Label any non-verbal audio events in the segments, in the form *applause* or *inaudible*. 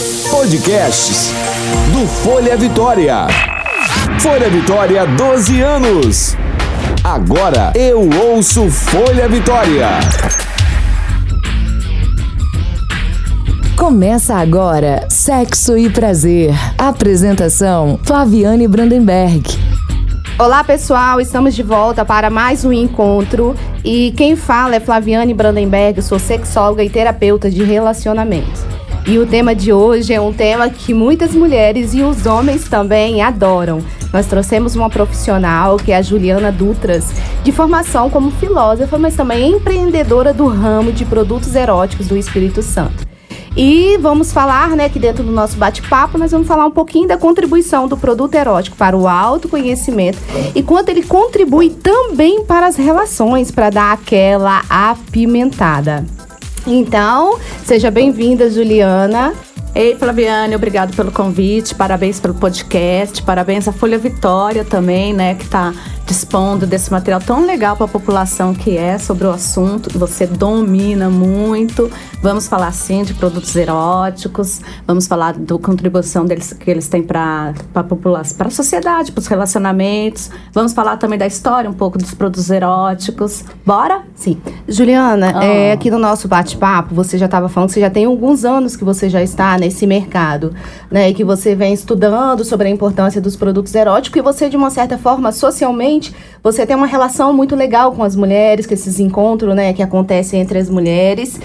Podcasts do Folha Vitória. Folha Vitória, 12 anos. Agora eu ouço Folha Vitória. Começa agora Sexo e Prazer. Apresentação Flaviane Brandenberg. Olá pessoal, estamos de volta para mais um encontro e quem fala é Flaviane Brandenberg, sou sexóloga e terapeuta de relacionamento. E o tema de hoje é um tema que muitas mulheres e os homens também adoram. Nós trouxemos uma profissional que é a Juliana Dutras, de formação como filósofa, mas também empreendedora do ramo de produtos eróticos do Espírito Santo. E vamos falar, né, que dentro do nosso bate-papo, nós vamos falar um pouquinho da contribuição do produto erótico para o autoconhecimento e quanto ele contribui também para as relações, para dar aquela apimentada. Então, seja bem-vinda, Juliana. Ei, Flaviane, obrigado pelo convite, parabéns pelo podcast, parabéns à Folha Vitória também, né, que está dispondo desse material tão legal para a população que é sobre o assunto, você domina muito. Vamos falar sim de produtos eróticos, vamos falar da contribuição deles que eles têm para a população, para a sociedade, para os relacionamentos. Vamos falar também da história um pouco dos produtos eróticos. Bora? Sim. Juliana, oh. é, aqui no nosso bate-papo, você já estava falando que você já tem alguns anos que você já está nesse mercado, né? E que você vem estudando sobre a importância dos produtos eróticos e você, de uma certa forma, socialmente você tem uma relação muito legal com as mulheres, com esses encontros, né, que acontecem entre as mulheres.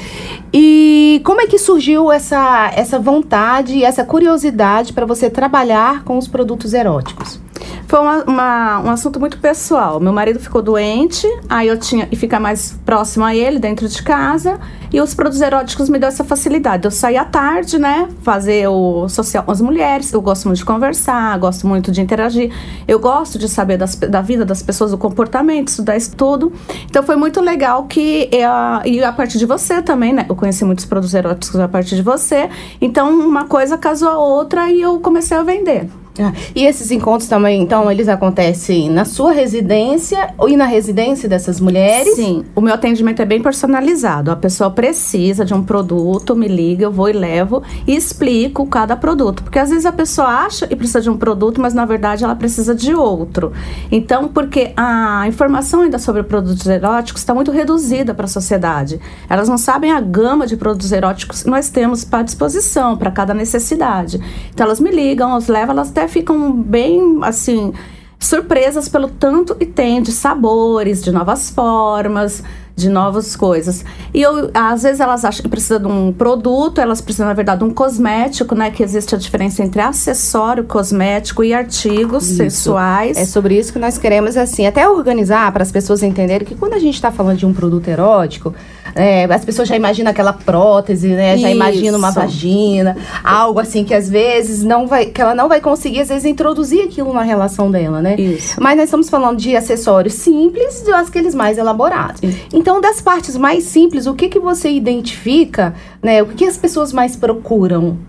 E como é que surgiu essa, essa vontade essa curiosidade para você trabalhar com os produtos eróticos? Foi uma, uma, um assunto muito pessoal. Meu marido ficou doente, aí eu tinha que ficar mais próximo a ele, dentro de casa. E os produtos eróticos me deu essa facilidade. Eu saí à tarde, né? Fazer o social com as mulheres. Eu gosto muito de conversar, gosto muito de interagir. Eu gosto de saber das, da vida das pessoas, do comportamento, estudar isso tudo. Então foi muito legal que. Eu, e a partir de você também, né? Eu conheci muitos produtos eróticos a partir de você. Então uma coisa casou a outra e eu comecei a vender. Ah, e esses encontros também, então, eles acontecem na sua residência e na residência dessas mulheres? Sim, o meu atendimento é bem personalizado. A pessoa precisa de um produto, me liga, eu vou e levo e explico cada produto. Porque às vezes a pessoa acha que precisa de um produto, mas na verdade ela precisa de outro. Então, porque a informação ainda sobre produtos eróticos está muito reduzida para a sociedade. Elas não sabem a gama de produtos eróticos que nós temos para disposição, para cada necessidade. Então, elas me ligam, elas levam, elas até ficam bem assim surpresas pelo tanto que tem de sabores, de novas formas de novas coisas. E eu, às vezes elas acham que precisa de um produto, elas precisam, na verdade, de um cosmético, né? Que existe a diferença entre acessório, cosmético e artigos isso. sensuais. É sobre isso que nós queremos, assim, até organizar para as pessoas entenderem que quando a gente está falando de um produto erótico, é, as pessoas já imaginam aquela prótese, né? Já imaginam uma vagina, algo assim que às vezes não vai, que ela não vai conseguir, às vezes, introduzir aquilo na relação dela, né? Isso. Mas nós estamos falando de acessórios simples e aqueles mais elaborados. Isso. Então, das partes mais simples, o que, que você identifica, né? O que, as pessoas mais procuram?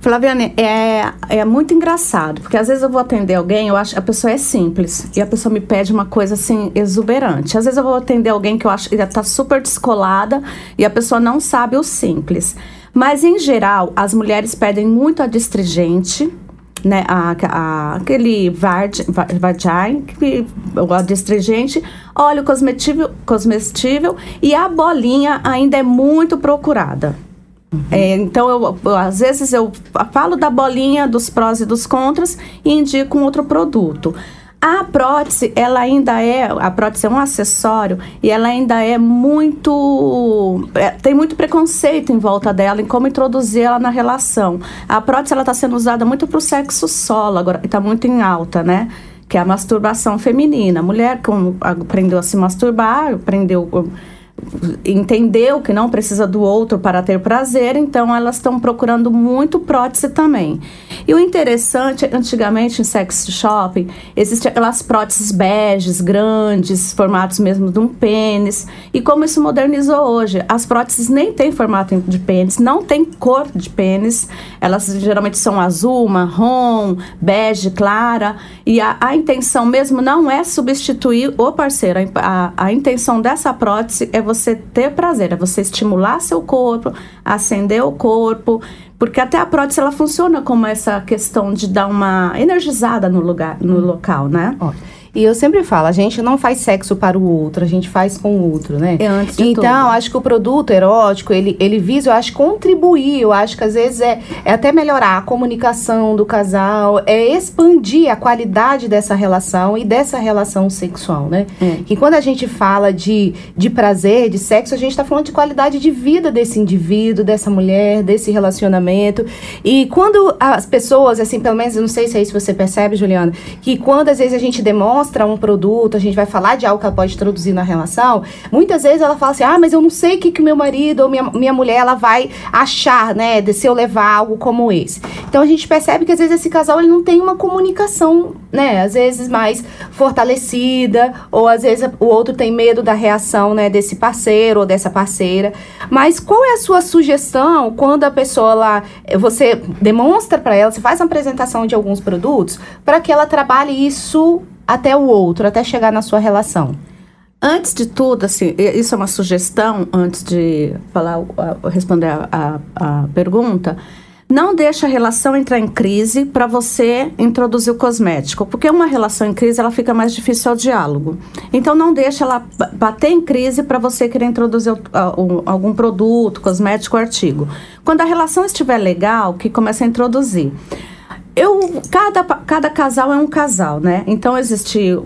Flaviane, é, é muito engraçado, porque às vezes eu vou atender alguém, eu acho a pessoa é simples, e a pessoa me pede uma coisa assim, exuberante. Às vezes eu vou atender alguém que eu acho que está super descolada, e a pessoa não sabe o simples. Mas, em geral, as mulheres pedem muito a distringente, né, a, a, aquele que o astringente, óleo cosmetível, cosmetível e a bolinha ainda é muito procurada. Uhum. É, então, eu, eu, às vezes eu falo da bolinha, dos prós e dos contras e indico um outro produto. A prótese, ela ainda é, a prótese é um acessório e ela ainda é muito, é, tem muito preconceito em volta dela, em como introduzir ela na relação. A prótese, ela está sendo usada muito para o sexo solo, agora está muito em alta, né? Que é a masturbação feminina. A mulher como aprendeu a se masturbar, aprendeu entendeu que não precisa do outro para ter prazer, então elas estão procurando muito prótese também. E o interessante, antigamente em sex shopping, existiam aquelas próteses beges, grandes, formatos mesmo de um pênis, e como isso modernizou hoje, as próteses nem têm formato de pênis, não tem cor de pênis, elas geralmente são azul, marrom, bege, clara, e a, a intenção mesmo não é substituir o parceiro, a, a, a intenção dessa prótese é você ter prazer, é você estimular seu corpo, acender o corpo, Porque até a prótese ela funciona como essa questão de dar uma energizada no lugar, no local, né? Ó, E eu sempre falo, a gente não faz sexo para o outro, a gente faz com o outro, né? É antes de então, tudo. acho que o produto erótico, ele, ele visa, eu acho, contribuir. Eu acho que às vezes é, é até melhorar a comunicação do casal, é expandir a qualidade dessa relação e dessa relação sexual, né? É. Que quando a gente fala de, de prazer, de sexo, a gente está falando de qualidade de vida desse indivíduo, dessa mulher, desse relacionamento. E quando as pessoas, assim, pelo menos, eu não sei se é isso que você percebe, Juliana, que quando às vezes a gente demonstra um produto, a gente vai falar de algo que ela pode introduzir na relação, muitas vezes ela fala assim, ah, mas eu não sei o que, que meu marido ou minha, minha mulher, ela vai achar, né, de se eu levar algo como esse. Então a gente percebe que às vezes esse casal, ele não tem uma comunicação, né, às vezes mais fortalecida, ou às vezes o outro tem medo da reação, né, desse parceiro ou dessa parceira. Mas qual é a sua sugestão quando a pessoa lá, você demonstra para ela, você faz uma apresentação de alguns produtos, para que ela trabalhe isso até o outro, até chegar na sua relação? Antes de tudo, assim, isso é uma sugestão, antes de falar, responder a, a- a pergunta. Não deixe a relação entrar em crise para você introduzir o cosmético, porque uma relação em crise ela fica mais difícil ao diálogo. Então não deixe ela ba- bater em crise para você querer introduzir algum produto, cosmético, artigo. Quando a relação estiver legal, que comece a introduzir. Eu, cada, cada casal é um casal, né? Então, existem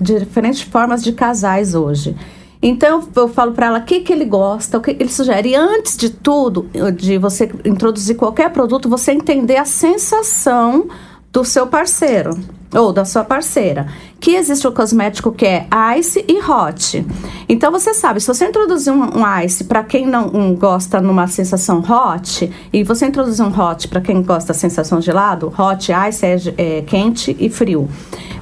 diferentes formas de casais hoje. Então, eu, falo para ela o que, que ele gosta, o que ele sugere. E antes de tudo, de você introduzir qualquer produto, você entender a sensação do seu parceiro ou da sua parceira. Que existe o cosmético que é ice e hot. Então você sabe, se você introduzir um, um ice para quem não um, gosta numa sensação hot e você introduzir um hot para quem gosta da sensação gelado, hot ice é, é quente e frio.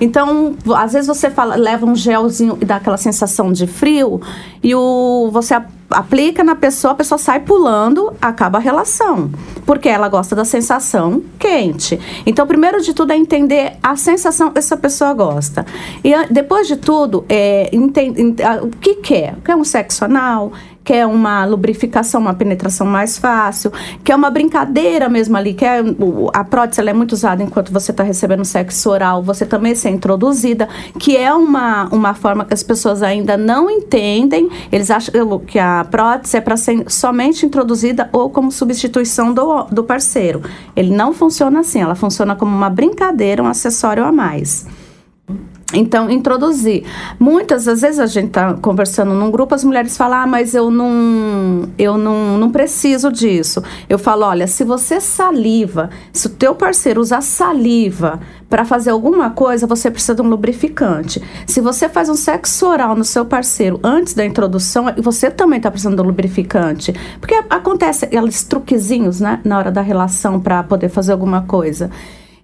Então, às vezes você fala, leva um gelzinho e dá aquela sensação de frio e o você aplica na pessoa, a pessoa sai pulando, acaba a relação, porque ela gosta da sensação quente. Então, primeiro de tudo é entender a sensação que essa pessoa gosta. E depois de tudo, é enten- ent- a- o que quer? Quer um sexo anal? Quer uma lubrificação, uma penetração mais fácil? Quer uma brincadeira mesmo ali? Quer o- a prótese é muito usada enquanto você está recebendo sexo oral, você também ser introduzida, que é uma, uma forma que as pessoas ainda não entendem. Eles acham que a prótese é para ser somente introduzida ou como substituição do, do parceiro. Ele não funciona assim, ela funciona como uma brincadeira, um acessório a mais. Então, introduzir. Muitas das vezes a gente tá conversando num grupo, as mulheres falam, ah, mas eu não, eu não, não preciso disso. Eu falo, olha, se você saliva, se o teu parceiro usar saliva para fazer alguma coisa, você precisa de um lubrificante. Se você faz um sexo oral no seu parceiro antes da introdução, você também está precisando de um lubrificante. Porque acontece aqueles truquezinhos, né, na hora da relação para poder fazer alguma coisa.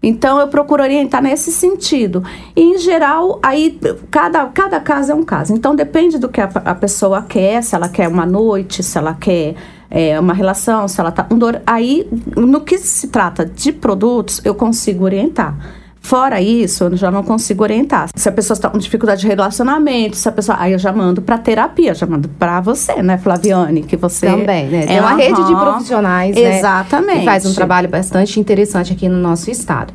Então, eu procuro orientar nesse sentido. E, em geral, aí, cada, cada caso é um caso. Então, depende do que a, a pessoa quer, se ela quer uma noite, se ela quer é, uma relação, se ela tá com dor. Aí, no que se trata de produtos, eu consigo orientar. Fora isso, eu já não consigo orientar. Se a pessoa está com dificuldade de relacionamento, se a pessoa. Aí eu já mando para terapia, já mando para você, né, Flaviane? Que você. Também, né? É, uma rede de profissionais, né? Exatamente. Que faz um trabalho bastante interessante aqui no nosso estado.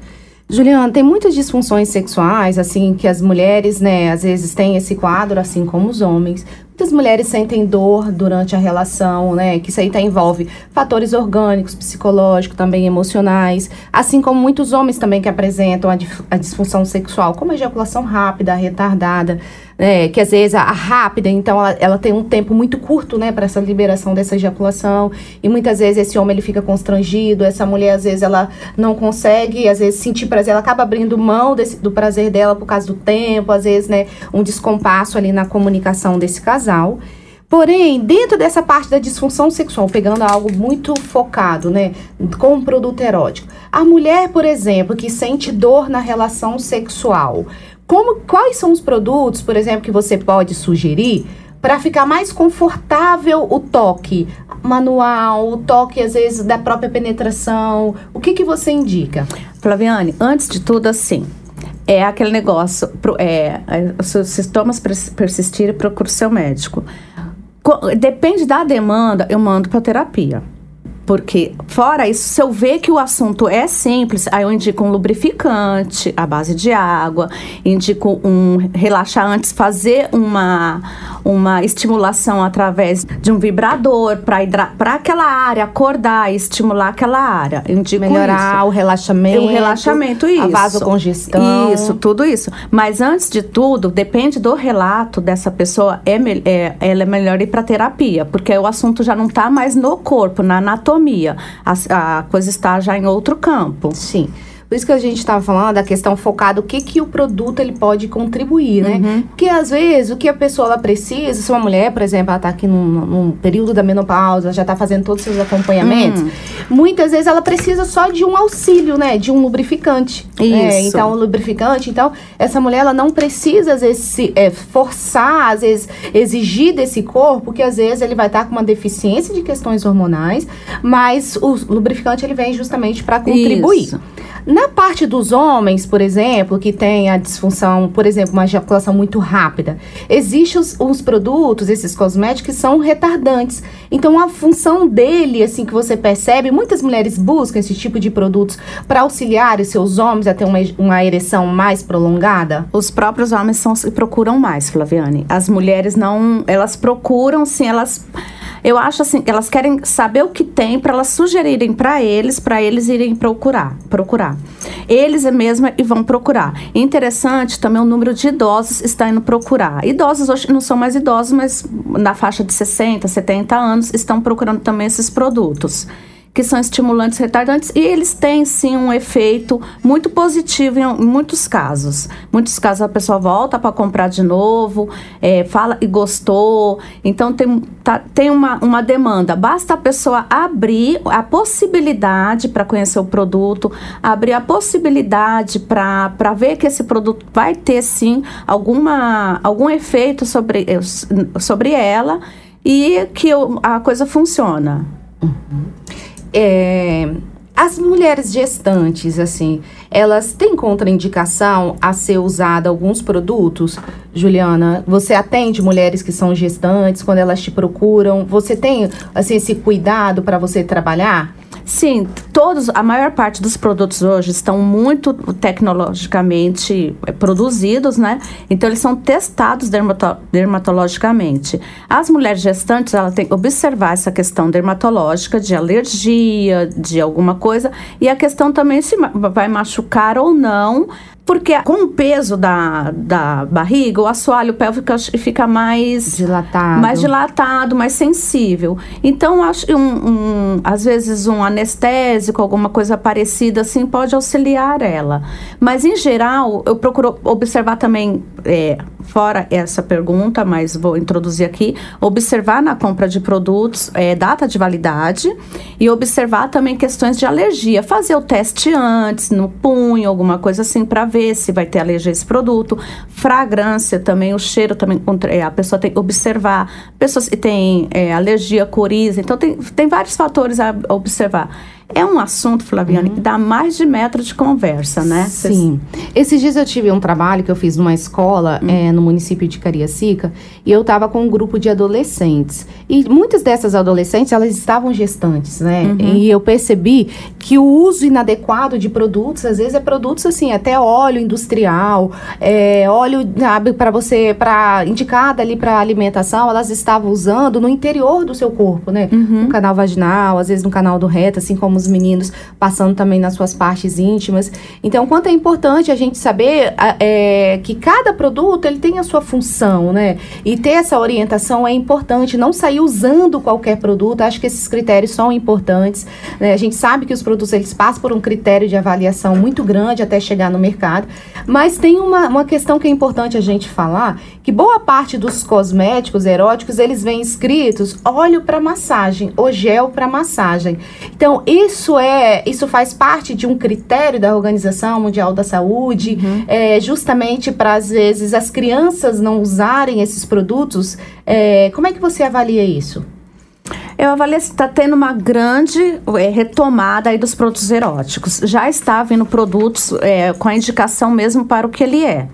Juliana, tem muitas disfunções sexuais, assim, que as mulheres, né, às vezes têm esse quadro, assim como os homens. Muitas mulheres sentem dor durante a relação, né, que isso aí tá, envolve fatores orgânicos, psicológicos, também emocionais, assim como muitos homens também que apresentam a, a disfunção sexual, como a ejaculação rápida, retardada, né, que às vezes a, a rápida, então ela, ela tem um tempo muito curto, né, para essa liberação dessa ejaculação, e muitas vezes esse homem ele fica constrangido, essa mulher às vezes ela não consegue, às vezes sentir prazer, ela acaba abrindo mão desse, do prazer dela por causa do tempo, às vezes, né, um descompasso ali na comunicação desse casal. Porém, dentro dessa parte da disfunção sexual, pegando algo muito focado, né, com um produto erótico, a mulher, por exemplo, que sente dor na relação sexual, como, quais são os produtos, por exemplo, que você pode sugerir para ficar mais confortável o toque manual, o toque às vezes da própria penetração? O que que você indica? Flaviane, antes de tudo, assim, é aquele negócio, é, é, se os sintomas pers- persistirem, procure seu médico. Co- Depende da demanda, eu mando para terapia. porque, fora isso, se eu ver que o assunto é simples, aí eu indico um lubrificante à base de água, indico um relaxante, fazer uma, uma estimulação através de um vibrador para aquela área acordar e estimular aquela área. Indico Melhorar isso. o relaxamento. O relaxamento, isso. A vasocongestão. Isso, tudo isso. Mas antes de tudo, depende do relato dessa pessoa, é, é ela é melhor ir para terapia, porque o assunto já não está mais no corpo, na anatomia. A, a coisa está já em outro campo. Sim. Por isso que a gente estava falando da questão focada, o que, que o produto ele pode contribuir, né? Uhum. Porque às vezes o que a pessoa ela precisa, se uma mulher, por exemplo, ela está aqui num, num, período da menopausa, já está fazendo todos os seus acompanhamentos, Hum. muitas vezes ela precisa só de um auxílio, né? De um lubrificante. né? Isso. Então, o lubrificante, então, essa mulher ela não precisa, às vezes, se, é, forçar, às vezes, exigir desse corpo, que às vezes ele vai estar com uma deficiência de questões hormonais, mas o lubrificante ele vem justamente para contribuir. Isso. Na parte dos homens, por exemplo, que tem a disfunção, por exemplo, uma ejaculação muito rápida, existem os, os produtos, esses cosméticos, que são retardantes. Então, a função dele, assim, que você percebe, muitas mulheres buscam esse tipo de produtos para auxiliar os seus homens a ter uma, uma ereção mais prolongada. Os próprios homens são, procuram mais, Flaviane. As mulheres não. Elas procuram, sim, elas. Eu acho assim, elas querem saber o que tem para elas sugerirem para eles, para eles irem procurar, procurar. Eles mesma e vão procurar. Interessante também o número de idosos está indo procurar. Idosos hoje não são mais idosos, mas na faixa de 60, 70 anos estão procurando também esses produtos que são estimulantes retardantes e eles têm sim um efeito muito positivo em, muitos casos. Muitos casos a pessoa volta para comprar de novo, é, fala e gostou. Então tem, tá- tem uma, uma demanda. Basta a pessoa abrir a possibilidade para conhecer o produto, abrir a possibilidade para ver que esse produto vai ter sim alguma, algum efeito sobre, sobre ela e que a coisa funciona. É, as mulheres gestantes, assim, elas têm contraindicação a ser usada alguns produtos? Juliana, você atende mulheres que são gestantes quando elas te procuram? Você tem, assim, esse cuidado para você trabalhar? Sim, todos, a maior parte dos produtos hoje estão muito tecnologicamente eh, produzidos, né? Então eles são testados dermato- dermatologicamente. As mulheres gestantes, ela tem que observar essa questão dermatológica de alergia, de alguma coisa, e a questão também se vai machucar ou não, porque com o peso da, da barriga, o assoalho pélvico fica mais Dilatado. mais dilatado, mais sensível. Então, acho um, um- às vezes um anestésico, alguma coisa parecida assim, pode auxiliar ela. Mas, em geral, eu procuro observar também, é, fora essa pergunta, mas vou introduzir aqui, observar na compra de produtos é, data de validade e observar também questões de alergia. Fazer o teste antes, no punho, alguma coisa assim, para ver se vai ter alergia a esse produto. Fragrância também, o cheiro também, é, a pessoa tem que observar. Pessoas que têm é, alergia, coriza, então tem, tem vários fatores a observar. É um assunto, Flaviane, que dá mais de metro de conversa, né? Sim. Esses dias eu tive um trabalho que eu fiz numa escola eh, no município de Cariacica e eu estava com um grupo de adolescentes. E muitas dessas adolescentes, elas estavam gestantes, né? E eu percebi que o uso inadequado de produtos, às vezes é produtos assim, até óleo industrial, é, óleo para você, para indicada ali para alimentação, elas estavam usando no interior do seu corpo, né? No canal vaginal, às vezes no canal do reto, assim como os meninos passando também nas suas partes íntimas. Então, quanto é importante a gente saber é, que cada produto ele tem a sua função, né? E ter essa orientação é importante. Não sair usando qualquer produto. Acho que esses critérios são importantes. né? A gente sabe que os produtos eles passam por um critério de avaliação muito grande até chegar no mercado. Mas tem uma, uma questão que é importante a gente falar, que boa parte dos cosméticos eróticos, eles vêm escritos óleo para massagem ou gel para massagem. Então, é, isso faz parte de um critério da Organização Mundial da Saúde, é, justamente para às vezes as crianças não usarem esses produtos. É, como é que você avalia isso? Eu avalio se está tendo uma grande é, retomada aí dos produtos eróticos. Já está vindo produtos é, com a indicação mesmo para o que ele é.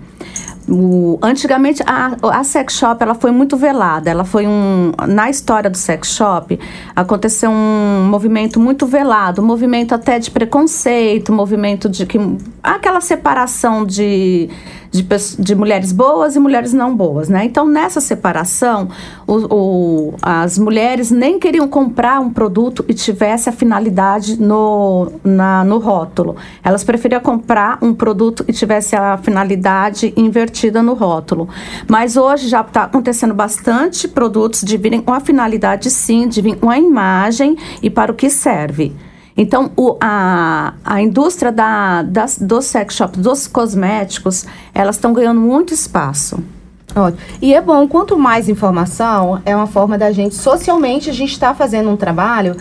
O, antigamente a, a sex shop ela foi muito velada. Ela foi um na história do sex shop aconteceu um movimento muito velado, um movimento até de preconceito, um movimento de que aquela separação de de, de mulheres boas e mulheres não boas, né? Então, nessa separação, o, o, as mulheres nem queriam comprar um produto e tivesse a finalidade no, na, no rótulo. Elas preferiam comprar um produto e tivesse a finalidade invertida no rótulo. Mas hoje já está acontecendo bastante produtos de virem com a finalidade, sim, de vir com a imagem e para o que serve. Então, o, a, a indústria da, das, dos sex shops, dos cosméticos, elas estão ganhando muito espaço. Ótimo. E é bom, quanto mais informação, é uma forma da gente, socialmente, a gente está fazendo um trabalho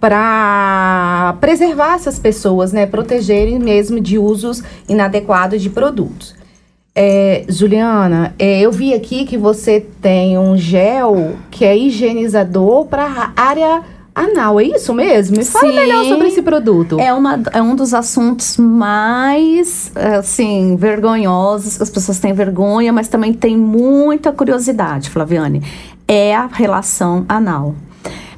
para preservar essas pessoas, né? Protegerem mesmo de usos inadequados de produtos. É, Juliana, é, eu vi aqui que você tem um gel que é higienizador para área anal, é isso mesmo? Me fala Sim, melhor sobre esse produto. É, uma, é um dos assuntos mais, assim, vergonhosos. As pessoas têm vergonha, mas também tem muita curiosidade, Flaviane. É a relação anal.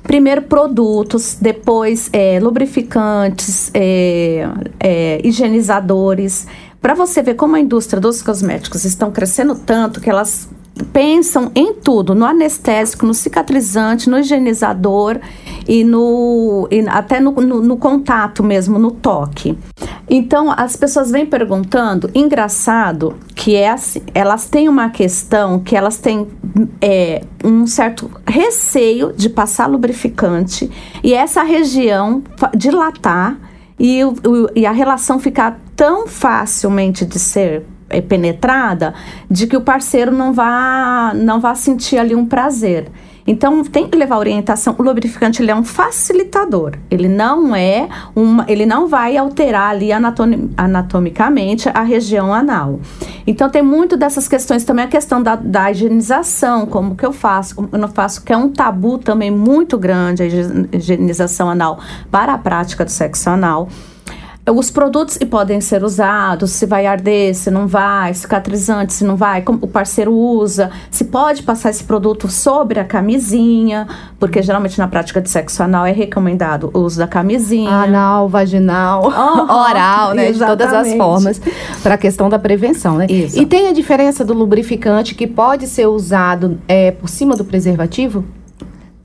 Primeiro produtos, depois é, lubrificantes, é, é, higienizadores. Para você ver como a indústria dos cosméticos estão crescendo tanto que elas pensam em tudo, no anestésico, no cicatrizante, no higienizador e no e até no, no, no, contato mesmo, no toque. Então as pessoas vêm perguntando, engraçado que é assim, elas têm uma questão que elas têm é, um certo receio de passar lubrificante e essa região dilatar e, e a relação ficar tão facilmente de ser é, penetrada de que o parceiro não vá, não vá sentir ali um prazer. Então tem que levar orientação. O lubrificante ele é um facilitador. Ele não é uma, ele não vai alterar ali anatom, anatomicamente a região anal. Então tem muito dessas questões também a questão da, da higienização, como que eu faço, como eu não faço, que é um tabu também muito grande a higienização anal para a prática do sexo anal os produtos que podem ser usados, se vai arder, se não vai, cicatrizante, se não vai, como o parceiro usa, se pode passar esse produto sobre a camisinha, porque geralmente na prática de sexo anal é recomendado o uso da camisinha. Anal, vaginal, uhum, *laughs* oral, né? De todas as formas, para a questão da prevenção, né? Isso. E tem a diferença do lubrificante que pode ser usado é, por cima do preservativo?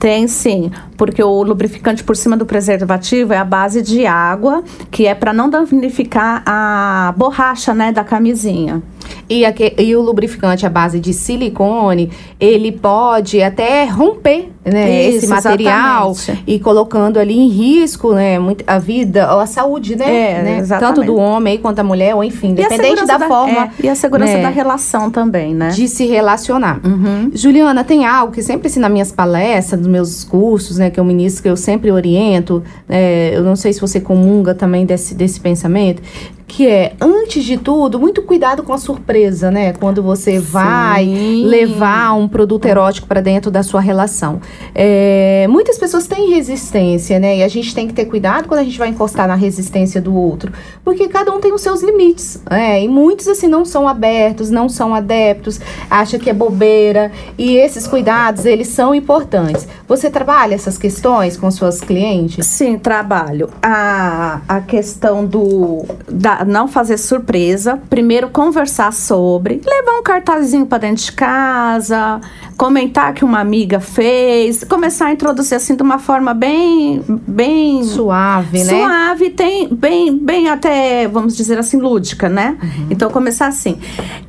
Tem sim, porque o lubrificante por cima do preservativo é a base de água, que é para não danificar a borracha, né, da camisinha. E, aqui, e o lubrificante à base de silicone, ele pode até romper né, Isso, esse material exatamente. e colocando ali em risco né, a vida ou a saúde, né? É, né? Tanto do homem quanto da mulher, ou enfim, independente da, da, forma. É, e a segurança né, da relação também, né? De se relacionar. Uhum. Juliana, tem algo que sempre assim, nas minhas palestras, nos meus cursos, né, que eu ministro, que eu sempre oriento, é, eu não sei se você comunga também desse, desse pensamento, que é, antes de tudo, muito cuidado com a surpresa, né? Quando você Sim. vai levar um produto erótico para dentro da sua relação. É, muitas pessoas têm resistência, né? E a gente tem que ter cuidado quando a gente vai encostar na resistência do outro, porque cada um tem os seus limites, né? E muitos, assim, não são abertos, não são adeptos, acha que é bobeira, e esses cuidados, eles são importantes. Você trabalha essas questões com suas clientes? Sim, trabalho. A, a questão do... Da, não fazer surpresa, primeiro conversar sobre, levar um cartazinho para dentro de casa, comentar que uma amiga fez, começar a introduzir assim de uma forma bem bem suave, né? Suave, tem bem bem até, vamos dizer assim, lúdica, né? Uhum. Então começar assim.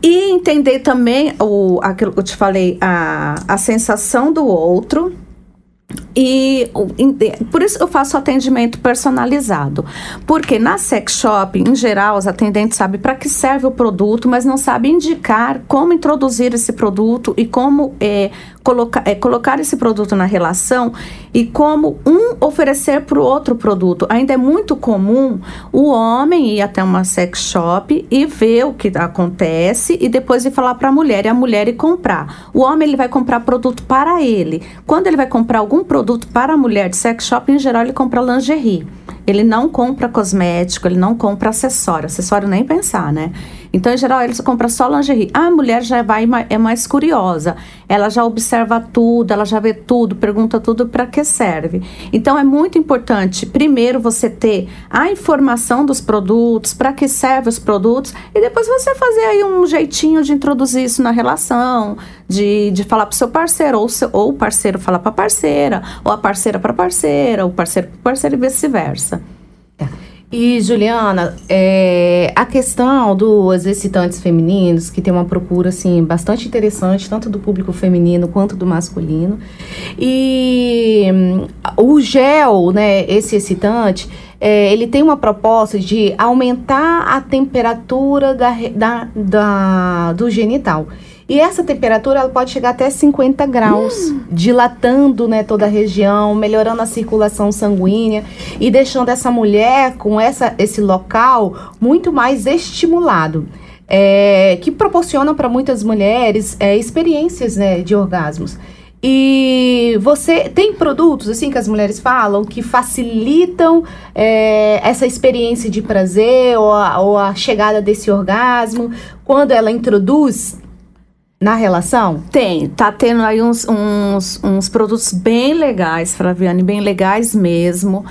E entender também o aquilo que eu te falei, a, a sensação do outro, e por isso eu faço atendimento personalizado. Porque na sex shop, em geral, os atendentes sabem para que serve o produto, mas não sabem indicar como introduzir esse produto e como é, colocar, é, colocar esse produto na relação e como um oferecer para o outro produto. Ainda é muito comum o homem ir até uma sex shop e ver o que acontece e depois ir falar para a mulher e a mulher ir comprar. O homem ele vai comprar produto para ele. Quando ele vai comprar algum produto para a mulher de sex shop, em geral ele compra lingerie ele não compra cosmético, ele não compra acessório. Acessório nem pensar, né? Então, em geral, ele compra só lingerie. A mulher já vai é mais curiosa. Ela já observa tudo, ela já vê tudo, pergunta tudo para que serve. Então, é muito importante, primeiro, você ter a informação dos produtos, para que servem os produtos, e depois você fazer aí um jeitinho de introduzir isso na relação, de, de falar para o seu parceiro, ou, seu, ou o parceiro falar para a parceira, ou a parceira para parceira, o parceiro para parceiro e vice-versa. E, Juliana, é, a questão dos excitantes femininos, que tem uma procura, assim, bastante interessante, tanto do público feminino quanto do masculino. E hum, o gel, né, esse excitante, é, ele tem uma proposta de aumentar a temperatura da, da, da do genital. E essa temperatura ela pode chegar até 50 graus, hum. dilatando né, toda a região, melhorando a circulação sanguínea e deixando essa mulher com essa, esse local muito mais estimulado. É, que proporciona para muitas mulheres é, experiências né, de orgasmos. E você tem produtos assim que as mulheres falam que facilitam é, essa experiência de prazer ou a, ou a, chegada desse orgasmo quando ela introduz na relação? Tem, tá tendo aí uns, uns, uns produtos bem legais, Flaviane, bem legais mesmo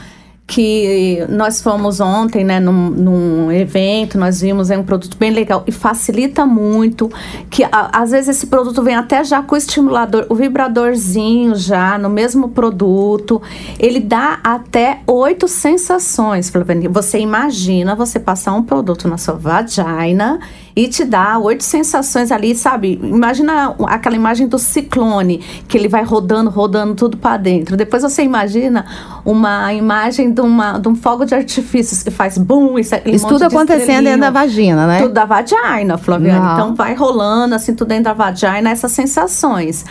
que nós fomos ontem, né, num, num, evento, nós vimos é um produto bem legal e facilita muito, que a, às vezes esse produto vem até já com o estimulador, o vibradorzinho já no mesmo produto, ele dá até oito sensações, Flaviane. Você imagina você passar um produto na sua vagina e te dá oito sensações ali, sabe? Imagina aquela imagem do ciclone, que ele vai rodando, rodando tudo para dentro. Depois você imagina uma imagem de, uma, de um fogo de artifícios que faz boom, isso, isso tudo acontecendo dentro da vagina, né? Tudo da vagina, Flaviana. Então vai rolando assim tudo dentro da vagina, essas sensações.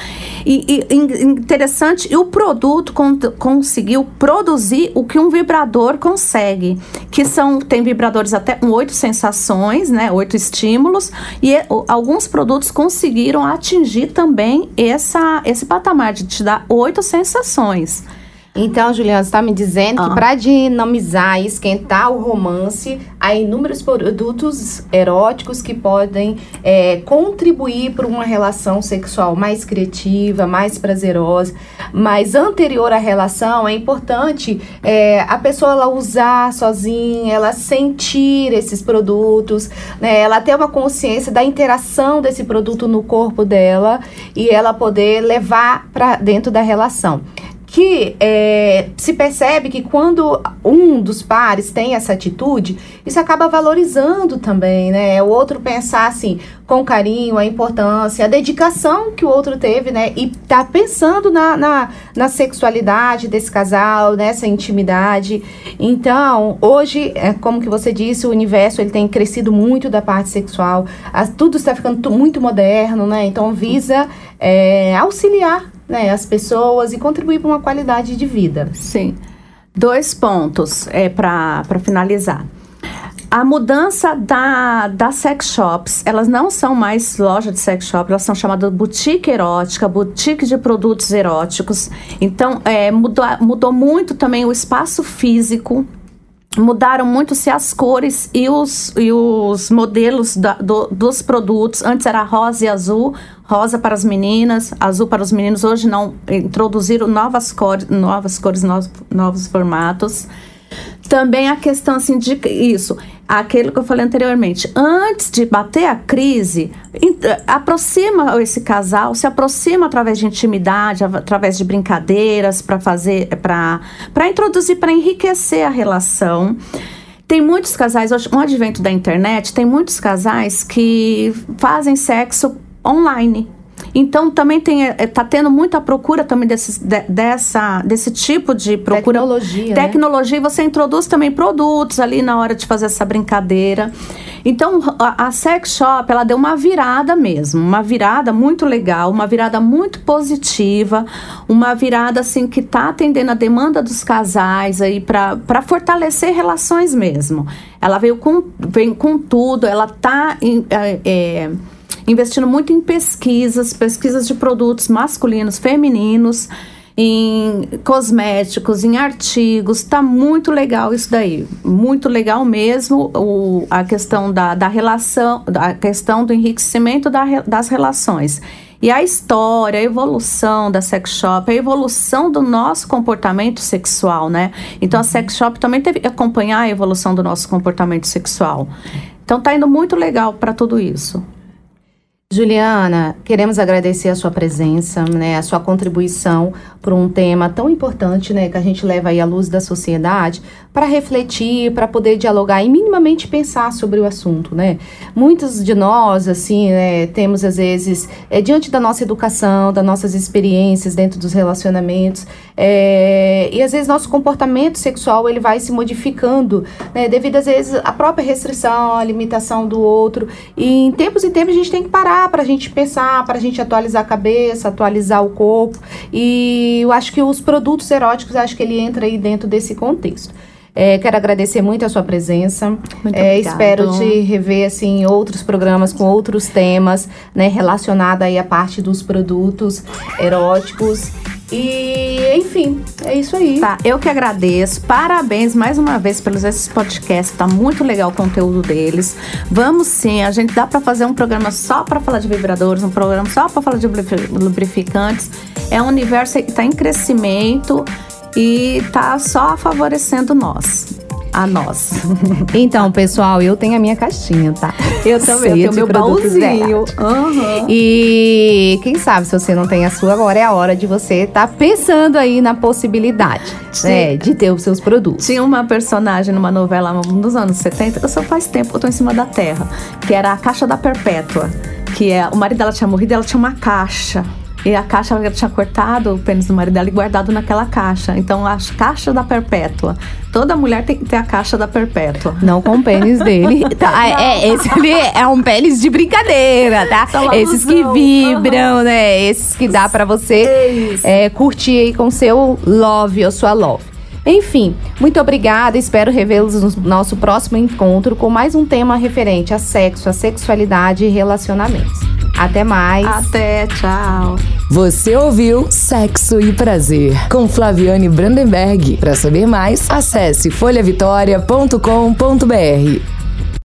E, e interessante, e o produto con conseguiu produzir o que um vibrador consegue, que são tem vibradores até com oito sensações, né? Oito estímulos estímulos e alguns produtos conseguiram atingir também essa, esse patamar de te dar oito sensações. Então, Juliana, você está me dizendo ah. que para dinamizar e esquentar o romance, há inúmeros produtos eróticos que podem é, contribuir para uma relação sexual mais criativa, mais prazerosa. Mas anterior à relação, é importante é, a pessoa ela usar sozinha, ela sentir esses produtos, né, ela ter uma consciência da interação desse produto no corpo dela e ela poder levar para dentro da relação que é, se percebe que quando um dos pares tem essa atitude, isso acaba valorizando também, né? O outro pensar assim, com carinho, a importância, a dedicação que o outro teve, né? E tá pensando na, na, na sexualidade desse casal, nessa intimidade. Então, hoje, é, como que você disse, o universo ele tem crescido muito da parte sexual, as, tudo está ficando muito moderno, né? Então, visa é, auxiliar né, as pessoas e contribuir para uma qualidade de vida. Sim. Dois pontos é, para finalizar. A mudança da, das sex shops, elas não são mais loja de sex shop, elas são chamadas boutique erótica, boutique de produtos eróticos. Então, é, mudou, mudou muito também o espaço físico mudaram muito se as cores e os, e os modelos da, do, dos produtos. Antes era rosa e azul, rosa para as meninas, azul para os meninos. Hoje não introduziram novas cores, novas cores, novos, novos formatos. Também a questão assim de isso, aquilo que eu falei anteriormente, antes de bater a crise, aproxima esse casal, se aproxima através de intimidade, através de brincadeiras para fazer, para para introduzir, para enriquecer a relação. Tem muitos casais, hoje, um advento da internet, tem muitos casais que fazem sexo online. Então também tem está é, tendo muita procura também desse, de, dessa, desse tipo de procura. Tecnologia. Né? Tecnologia, né? você introduz também produtos ali na hora de fazer essa brincadeira. Então a, a sex shop ela deu uma virada mesmo, uma virada muito legal, uma virada muito positiva, uma virada assim que está atendendo a demanda dos casais aí para fortalecer relações mesmo. Ela veio com, vem com tudo, ela está é, é, investindo muito em pesquisas, pesquisas de produtos masculinos, femininos. em cosméticos, em artigos. Tá muito legal isso daí. Muito legal mesmo o, a questão da, da relação, a questão do enriquecimento da, das relações. E a história, a evolução da sex shop, a evolução do nosso comportamento sexual, né? Então a sex shop também teve que acompanhar a evolução do nosso comportamento sexual. Então tá indo muito legal para tudo isso. Juliana, queremos agradecer a sua presença, né, a sua contribuição para um tema tão importante, né, que a gente leva aí à luz da sociedade, para refletir, para poder dialogar e minimamente pensar sobre o assunto, né? Muitos de nós, assim, né, temos às vezes, é, diante da nossa educação, das nossas experiências dentro dos relacionamentos, é, e às vezes nosso comportamento sexual ele vai se modificando, né, devido às vezes à própria restrição, à limitação do outro, e em tempos e tempos a gente tem que parar para a gente pensar, para a gente atualizar a cabeça, atualizar o corpo, e eu acho que os produtos eróticos, acho que ele entra aí dentro desse contexto. É, quero agradecer muito a sua presença. Muito é, espero te rever assim em outros programas com outros temas, né, relacionado aí à parte dos produtos eróticos. E, enfim, é isso aí. Tá, eu que agradeço. Parabéns mais uma vez pelos esses podcasts. Tá muito legal o conteúdo deles. Vamos sim, a gente dá para fazer um programa só para falar de vibradores, um programa só para falar de lubrificantes. É um universo que tá em crescimento e tá só favorecendo nós. A nós. *laughs* Então, pessoal, eu tenho a minha caixinha, tá? Eu também, eu tenho meu baúzinho. Uhum. E quem sabe se você não tem a sua, agora é a hora de você estar tá pensando aí na possibilidade né, de ter os seus produtos. Tinha uma personagem numa novela nos anos 70, eu só faz tempo, eu tô em cima da terra, que era a Caixa da Perpétua. Que é, o marido dela tinha morrido e ela tinha uma caixa e a caixa ela tinha cortado o pênis do marido dela e guardado naquela caixa. Então, a caixa da perpétua. Toda mulher tem que ter a caixa da perpétua. Não com o pênis dele. *laughs* Tá, é, esse ali é um pênis de brincadeira, tá? Esses que vibram, uhum. né? Esses que dá para você é, curtir aí com seu love ou sua love. Enfim, muito obrigada. Espero revê-los no nosso próximo encontro com mais um tema referente a sexo, a sexualidade e relacionamentos. Até mais. Até, tchau. Você ouviu Sexo e Prazer com Flaviane Brandenberg. Para saber mais, acesse folhavitória.com.br.